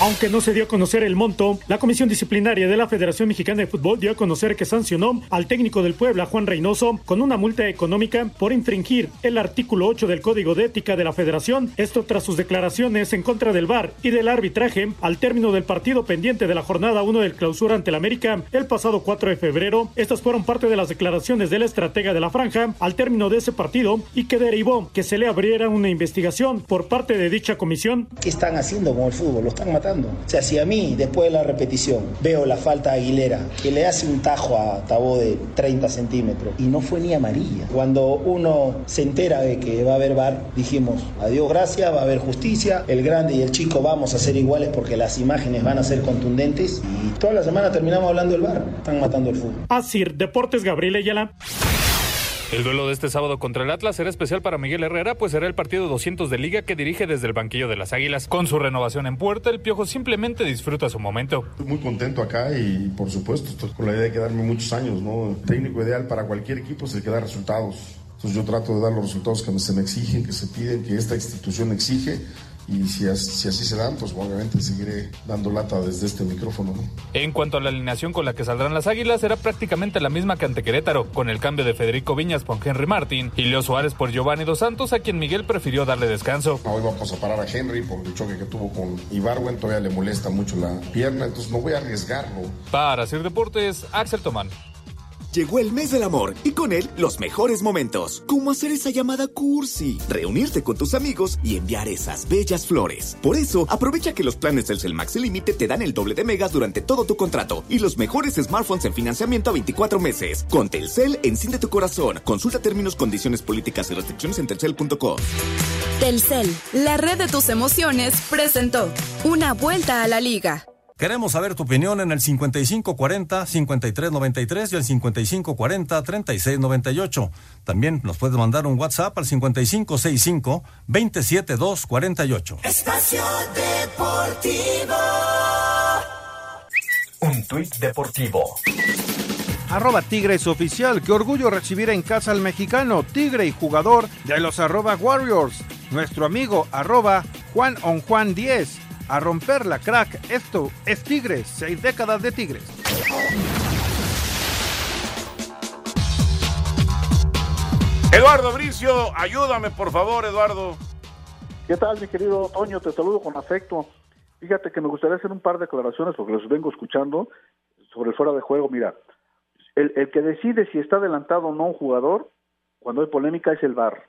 Aunque no se dio a conocer el monto, la Comisión Disciplinaria de la Federación Mexicana de Fútbol dio a conocer que sancionó al técnico del Puebla, Juan Reynoso, con una multa económica por infringir el artículo 8 del Código de Ética de la Federación. Esto tras sus declaraciones en contra del VAR y del arbitraje al término del partido pendiente de la jornada 1 del clausura ante el América el pasado 4 de febrero. Estas fueron parte de las declaraciones del estratega de la franja al término de ese partido y que derivó que se le abriera una investigación por parte de dicha comisión. ¿Qué están haciendo con el fútbol? Lo están matando. O sea, si a mí, después de la repetición, veo la falta a Aguilera, que le hace un tajo a Tabó de 30 centímetros, y no fue ni amarilla. Cuando uno se entera de que va a haber bar, dijimos, adiós, gracias, va a haber justicia, el grande y el chico vamos a ser iguales porque las imágenes van a ser contundentes, y toda la semana terminamos hablando del bar. Están matando el fútbol. Asir Deportes Gabriel Ayala. El duelo de este sábado contra el Atlas será especial para Miguel Herrera, pues será el partido 200 de liga que dirige desde el banquillo de las Águilas. Con su renovación en puerta, el Piojo simplemente disfruta su momento. Estoy muy contento acá y por supuesto estoy con la idea de quedarme muchos años, ¿no? El técnico ideal para cualquier equipo es el que da resultados. Entonces yo trato de dar los resultados que se me exigen, que se piden, que esta institución exige y si, as, si, así se dan, pues obviamente seguiré dando lata desde este micrófono. ¿no? En cuanto a la alineación con la que saldrán las Águilas, será prácticamente la misma que ante Querétaro, con el cambio de Federico Viñas por Henry Martín y Leo Suárez por Giovanni Dos Santos, a quien Miguel prefirió darle descanso. Hoy vamos a parar a Henry por el choque que tuvo con Ibarwen, todavía le molesta mucho la pierna, entonces no voy a arriesgarlo. Para Sir Deportes, Axel Tomán. Llegó el mes del amor y con él los mejores momentos, como hacer esa llamada cursi, reunirte con tus amigos y enviar esas bellas flores. Por eso, aprovecha que los planes Telcel Max Límite te dan el doble de megas durante todo tu contrato y los mejores smartphones en financiamiento a 24 meses. Con Telcel, enciende tu corazón. Consulta términos, condiciones políticas y restricciones en telcel.com. Telcel, la red de tus emociones, presentó una vuelta a la liga. Queremos saber tu opinión en el 5540-5393 y el 5540-3698. También nos puedes mandar un WhatsApp al 5565-27248. Espacio Deportivo. Un tuit deportivo. Arroba Tigres Oficial, qué orgullo recibir en casa al mexicano, Tigre y jugador de los arroba Warriors. Nuestro amigo arroba Juan on Juan 10 a romper la crack. Esto es Tigres, seis décadas de Tigres. Eduardo Bricio, ayúdame por favor, Eduardo. ¿Qué tal, mi querido Toño? Te saludo con afecto. Fíjate que me gustaría hacer un par de declaraciones porque los vengo escuchando sobre el fuera de juego. Mira, el, el que decide si está adelantado o no un jugador, cuando hay polémica, es el VAR.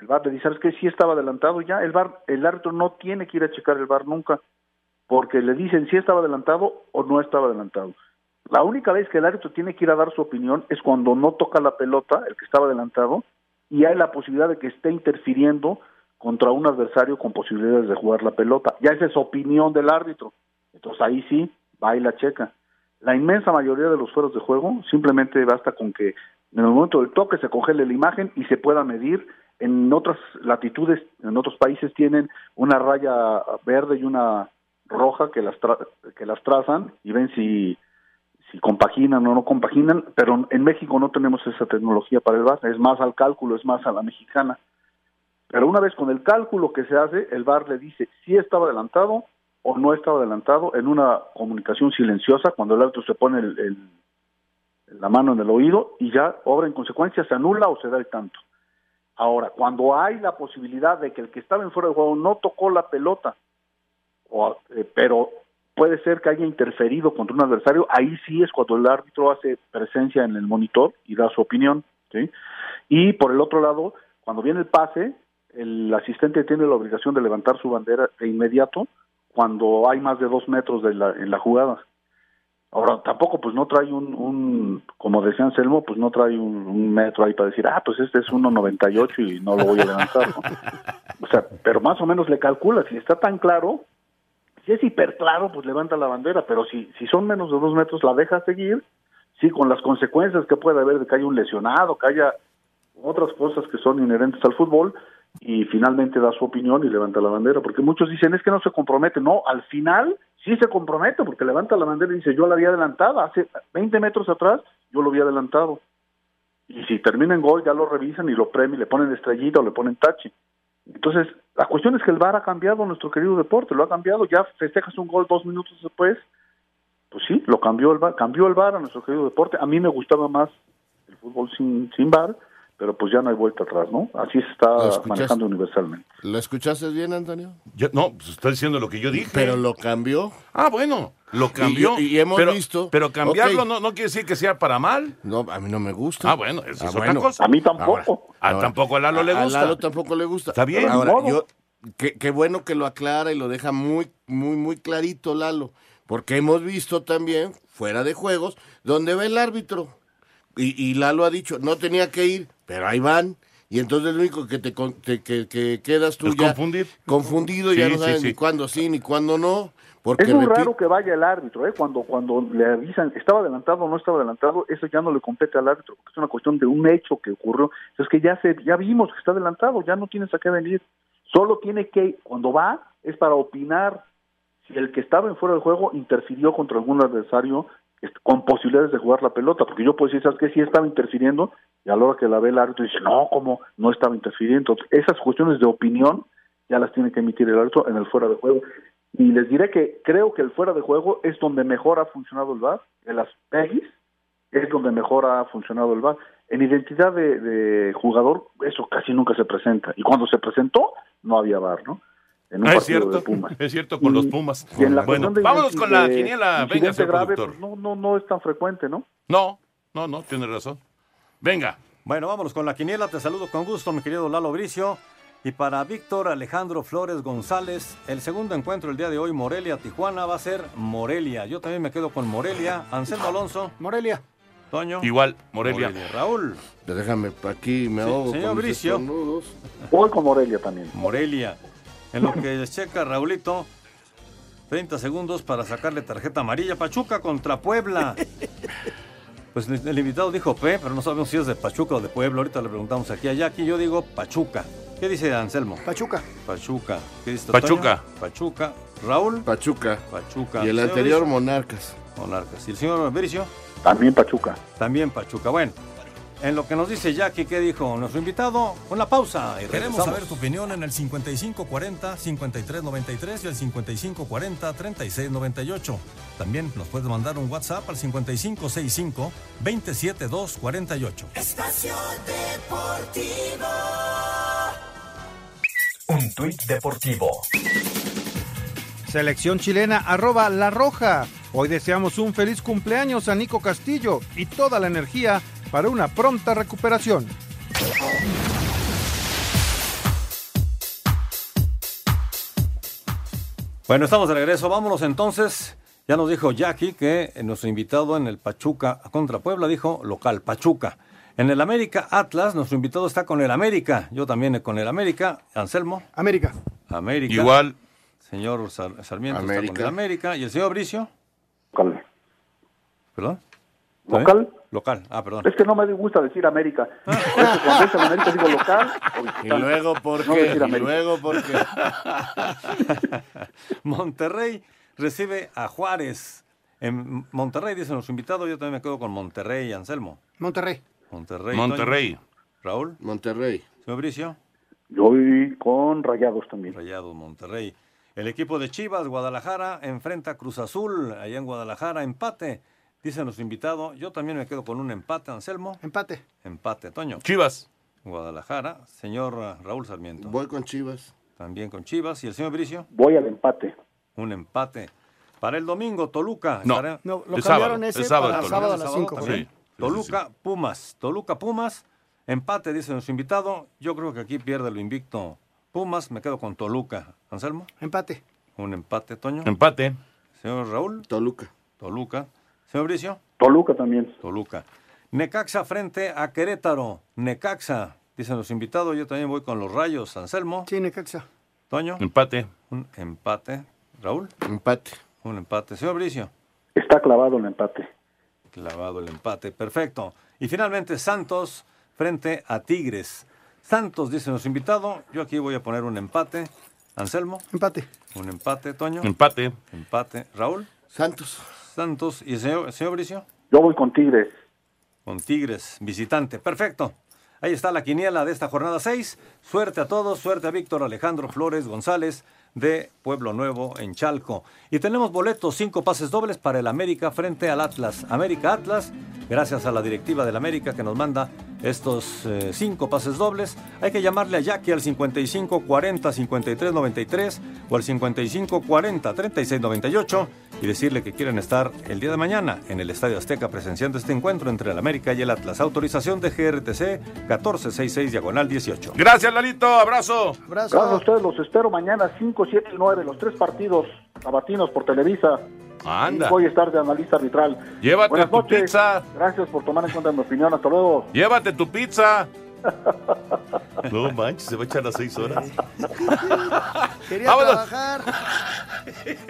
El VAR le dice, ¿sabes qué? Sí estaba adelantado ya. El VAR, el árbitro no tiene que ir a checar el VAR nunca, porque le dicen si estaba adelantado o no estaba adelantado. La única vez que el árbitro tiene que ir a dar su opinión es cuando no toca la pelota, el que estaba adelantado, y hay la posibilidad de que esté interfiriendo contra un adversario con posibilidades de jugar la pelota. Ya esa es opinión del árbitro. Entonces ahí sí, va y la checa. La inmensa mayoría de los fueros de juego simplemente basta con que en el momento del toque se congele la imagen y se pueda medir en otras latitudes, en otros países tienen una raya verde y una roja que las que las trazan y ven si si compaginan o no compaginan, pero en México no tenemos esa tecnología para el VAR, es más al cálculo, es más a la mexicana. Pero una vez con el cálculo que se hace, el VAR le dice si estaba adelantado o no estaba adelantado en una comunicación silenciosa cuando el auto se pone el, la mano en el oído y ya obra en consecuencia se anula o se da el tanto. Ahora, cuando hay la posibilidad de que el que estaba en fuera de juego no tocó la pelota, o, eh, pero puede ser que haya interferido contra un adversario, ahí sí es cuando el árbitro hace presencia en el monitor y da su opinión, ¿sí? Y por el otro lado, cuando viene el pase, el asistente tiene la obligación de levantar su bandera de inmediato cuando hay más de dos metros de la, en la jugada. Ahora, tampoco, pues no trae un, un como decía Anselmo, pues no trae un, metro ahí para decir, ah, pues este es 1.98 y no lo voy a levantar. ¿no? O sea, pero más o menos le calcula, si está tan claro, si es hiper claro, pues levanta la bandera, pero si, si son menos de dos metros, la deja seguir, sí, con las consecuencias que puede haber de que haya un lesionado, que haya otras cosas que son inherentes al fútbol, y finalmente da su opinión y levanta la bandera, porque muchos dicen es que no se compromete, no, al final sí se compromete, porque levanta la bandera y dice yo la había adelantado, hace 20 metros atrás yo lo había adelantado, y si termina en gol ya lo revisan y lo premian, le ponen estrellita o le ponen tache. Entonces, la cuestión es que el VAR ha cambiado nuestro querido deporte, lo ha cambiado, ya festejas un gol dos minutos después, pues sí, lo cambió el VAR, cambió el VAR a nuestro querido deporte, a mí me gustaba más el fútbol sin, sin VAR, pero pues ya no hay vuelta atrás, ¿no? Así se está manejando universalmente. ¿Lo escuchaste bien, Antonio? Yo, no, pues está diciendo lo que yo dije. Pero lo cambió. Ah, bueno, lo cambió. Y, y hemos pero, visto. Pero cambiarlo no, no quiere decir que sea para mal. No, a mí no me gusta. Ah, bueno, eso Ah, es otra cosa. A mí tampoco. Ah, tampoco a Lalo le A gusta. Lalo tampoco le gusta. Está bien. Ahora, yo, qué, qué bueno que lo aclara y lo deja muy, muy, muy clarito, Lalo. Porque hemos visto también, fuera de juegos, donde va el árbitro. Y, y Lalo ha dicho, no tenía que ir, pero ahí van. Y entonces lo único que te, con- te- que, que quedas tú Es ya confundir. confundido, ya Sí, no sí, sabes sí. ni cuándo sí ni cuándo no. Porque Es muy raro que vaya el árbitro, ¿eh? Cuando, cuando le avisan, estaba adelantado o no estaba adelantado, eso ya no le compete al árbitro, porque es una cuestión de un hecho que ocurrió. Es que ya se, ya vimos que está adelantado, ya no tienes a qué venir. Solo tiene que, cuando va, es para opinar si el que estaba en fuera de juego interfirió contra algún adversario con posibilidades de jugar la pelota, porque yo puedo decir, ¿sabes qué? Sí estaba interfiriendo, y a la hora que la ve el árbitro dice, no, ¿cómo? No estaba interfiriendo. Esas cuestiones de opinión ya las tiene que emitir el árbitro en el fuera de juego. Y les diré que creo que el fuera de juego es donde mejor ha funcionado el VAR, en las PEGIs es donde mejor ha funcionado el VAR. En identidad de, de jugador, eso casi nunca se presenta. Y cuando se presentó, no había VAR, ¿no? En un Ah, es partido cierto, de Pumas. es cierto, con Y- los Pumas. bueno, vámonos con la quiniela. Venga, señor grave, pues no, no, no es tan frecuente, ¿no? No, no, no, tiene razón. Venga. Bueno, vámonos con la quiniela. Te saludo con gusto, mi querido Lalo Bricio. Y para Víctor Alejandro Flores González, el segundo encuentro el día de hoy, Morelia-Tijuana, va a ser Morelia. Yo también me quedo con Morelia. Anselmo Alonso. Morelia. Toño. Igual, Morelia. Raúl. Déjame aquí, me Sí, ahogo. señor con Bricio. Voy con Morelia también. Morelia. En lo que checa Raulito, 30 segundos para sacarle tarjeta amarilla. Pachuca contra Puebla. Pues el invitado dijo P, pero no sabemos si es de Pachuca o de Puebla. Ahorita le preguntamos aquí a Jackie. Yo digo Pachuca. ¿Qué dice Anselmo? Pachuca. Pachuca. ¿Qué dice Pachuca. Pachuca. Raúl. Pachuca. Pachuca. Y el anterior. Monarcas. Monarcas. ¿Y el señor Bricio? También Pachuca. También Pachuca. Bueno, en lo que nos dice Jackie, ¿qué dijo nuestro invitado? Una pausa y regresamos. saber tu opinión en el 5540-5393 y el 5540-3698. También nos puedes mandar un WhatsApp al 5565-27248. Espacio Deportivo. Un tuit deportivo. Selección chilena arroba La Roja. Hoy deseamos un feliz cumpleaños a Nico Castillo y toda la energía para una pronta recuperación. Bueno, estamos de regreso. Vámonos entonces. Ya nos dijo Jackie que nuestro invitado en el Pachuca contra Puebla dijo local, Pachuca. En el América Atlas, nuestro invitado está con el América. Yo también con el América. Anselmo. América. América. Igual. Señor Sar- Sarmiento está América. con el América. ¿Y el señor Bricio? Local. ¿Perdón? ¿Local? Local. Ah, perdón. Es que no me gusta decir América. Por eso cuando dicen América digo local o Y luego, ¿por No decir y luego, ¿por qué? Monterrey recibe a Juárez. En Monterrey, dice nuestro invitado, yo también me quedo con Monterrey, Anselmo. Monterrey. Monterrey. Monterrey. Toño. Raúl. Monterrey. Señor Bricio. Yo voy con Rayados también. Rayados Monterrey. El equipo de Chivas, Guadalajara, enfrenta a Cruz Azul, allá en Guadalajara, empate. Dice nuestro invitado, yo también me quedo con un empate, Anselmo. Empate. Empate, Toño. Chivas. Guadalajara, señor Raúl Sarmiento. Voy con Chivas. También con Chivas. ¿Y el señor Bricio? Voy al empate. Un empate. Para el domingo, Toluca. No, estará- No, lo cambiaron sábado, ese es sábado, para Toluca. sábado a las Sábado 5. también. Sí, sí, sí, Toluca, Pumas. Toluca, Pumas. Empate, dice nuestro invitado. Yo creo que aquí pierde lo invicto Pumas. Me quedo con Toluca. Anselmo, Empate. un empate, Toño. Empate. Señor Raúl, Toluca. Toluca. Señor Bricio, Toluca también. Toluca. Necaxa frente a Querétaro. Necaxa, dicen los invitados. Yo también voy con los rayos. Anselmo, Sí, Necaxa. Toño, Empate. un empate. Raúl, Empate. un empate. Señor Bricio, Está clavado el empate. clavado el empate. Perfecto. Y finalmente Santos frente a Tigres. Santos, dicen los invitados. Yo aquí voy a poner un empate. Anselmo, Empate. un empate. Toño, Empate. empate. Raúl, Santos. Santos y señor, señor Bricio. Yo voy con Tigres. Con Tigres, visitante. Perfecto. Ahí está la quiniela de esta jornada 6. Suerte a todos, suerte a Víctor Alejandro Flores González de Pueblo Nuevo en Chalco. Y tenemos boletos, cinco pases dobles para el América frente al Atlas. América Atlas, gracias a la directiva del América que nos manda estos eh, cinco pases dobles. Hay que llamarle a Jackie al 55 40 53 93 o al 55 40 36 98 y decirle que quieren estar el día de mañana en el Estadio Azteca presenciando este encuentro entre el América y el Atlas. Autorización de GRTC 1466 diagonal 18. Gracias, Lalito. Abrazo. Gracias a ustedes, los espero mañana 5, 7 y 9, los tres partidos abatinos por Televisa. Anda. Y voy a estar de analista arbitral. Llévate Buenas tu noches. pizza. Gracias por tomar en cuenta mi opinión. Hasta luego. Llévate tu pizza. No manches, se va a echar las seis horas. Quería Vámonos. trabajar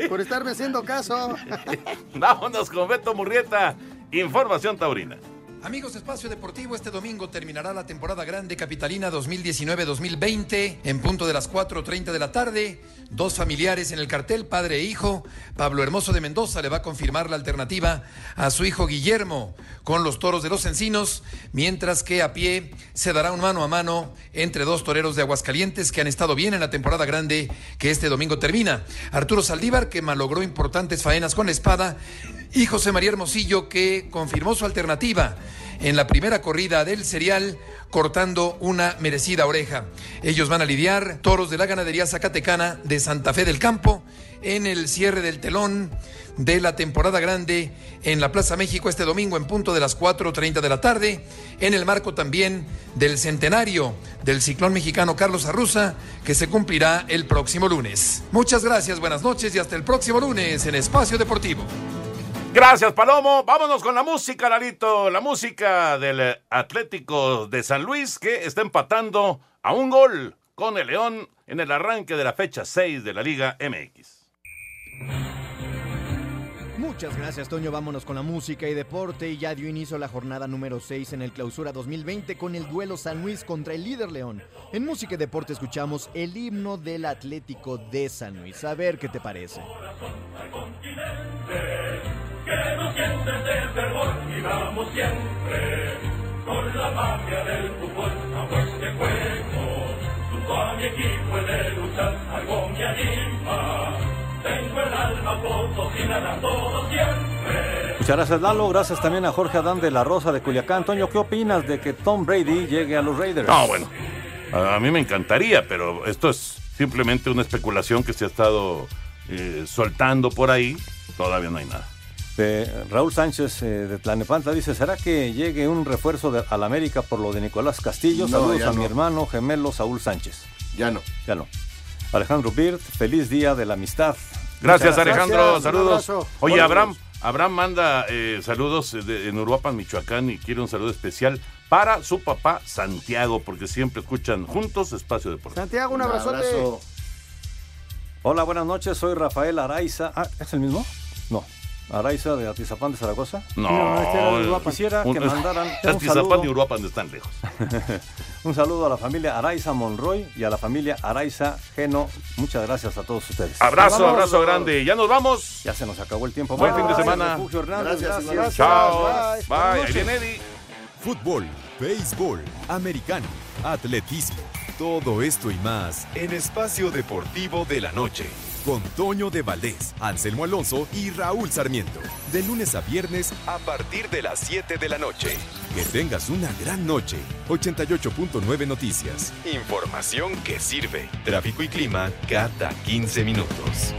por estarme haciendo caso. Vámonos con Beto Murrieta. Información taurina. Amigos, Espacio Deportivo, este domingo terminará la temporada grande capitalina 2019-2020 en punto de las 4.30 de la tarde. Dos familiares en el cartel, padre e hijo. Pablo Hermoso de Mendoza le va a confirmar la alternativa a su hijo Guillermo con los toros de los encinos, mientras que a pie se dará un mano a mano entre dos toreros de Aguascalientes que han estado bien en la temporada grande que este domingo termina. Arturo Saldívar, que malogró importantes faenas con la espada, y José María Hermosillo, que confirmó su alternativa en la primera corrida del serial, cortando una merecida oreja. Ellos van a lidiar toros de la ganadería zacatecana de Santa Fe del Campo en el cierre del telón de la temporada grande en la Plaza México este domingo en punto de las 4.30 de la tarde, en el marco también del centenario del ciclón mexicano Carlos Arruza, que se cumplirá el próximo lunes. Muchas gracias, buenas noches y hasta el próximo lunes en Espacio Deportivo. Gracias, Palomo. Vámonos con la música, Lalito. La música del Atlético de San Luis que está empatando a un gol con el León en el arranque de la fecha 6 de la Liga MX. Muchas gracias, Toño. Vámonos con la música y deporte. Y ya dio inicio la jornada número 6 en el Clausura 2020 con el duelo San Luis contra el líder León. En música y deporte escuchamos el himno del Atlético de San Luis. A ver qué te parece. Que nos sienten de fervor y vamos siempre con la magia del fútbol a este juego. Junto a mi equipo he de luchar, algo me anima. Tengo el alma potosina, la todo siempre. Muchas gracias, Lalo. Gracias también a Jorge Adán de la Rosa de Culiacán. Toño, ¿qué opinas de que Tom Brady llegue a los Raiders? No, bueno, a a mí me encantaría, pero esto es simplemente una especulación que se ha estado eh, soltando por ahí. Todavía no hay nada. De Raúl Sánchez eh, de Tlanepantla dice, ¿será que llegue un refuerzo de, al América por lo de Nicolás Castillo? No, Saludos a mi no. hermano gemelo Saúl Sánchez. Ya no. Ya no. Alejandro Birt, feliz día de la amistad. Gracias, Alejandro. Gracias, saludos. abrazo. Oye. Abraham, Abraham manda eh, saludos de- en Uruapan, Michoacán, y quiere un saludo especial para su papá Santiago, porque siempre escuchan juntos Espacio Deportivo. Santiago, un abrazote. Hola, buenas noches, soy Rafael Araiza. Ah, ¿es el mismo? No. Araiza de Atizapán de Zaragoza. No, No, este era de Uruapan. Quisiera que un- mandaran un Atizapán saludo, y Uruapan están lejos. un saludo a la familia Araiza Monroy y a la familia Araiza Geno. Muchas gracias a todos ustedes. Abrazo, Vamos. abrazo grande. Ya nos vamos. Ya se nos acabó el tiempo. Buen fin de semana. Refugio Hernández, Gracias. Chao. Bye. Bye. Buenas Ahí noches. viene Eddie. Fútbol, béisbol, americano, atletismo. Todo esto y más en Espacio Deportivo de la Noche. Con Toño de Valdés, Anselmo Alonso y Raúl Sarmiento. De lunes a viernes a partir de las 7 de la noche. Que tengas una gran noche. 88.9 Noticias. Información que sirve. Tráfico y clima cada 15 minutos.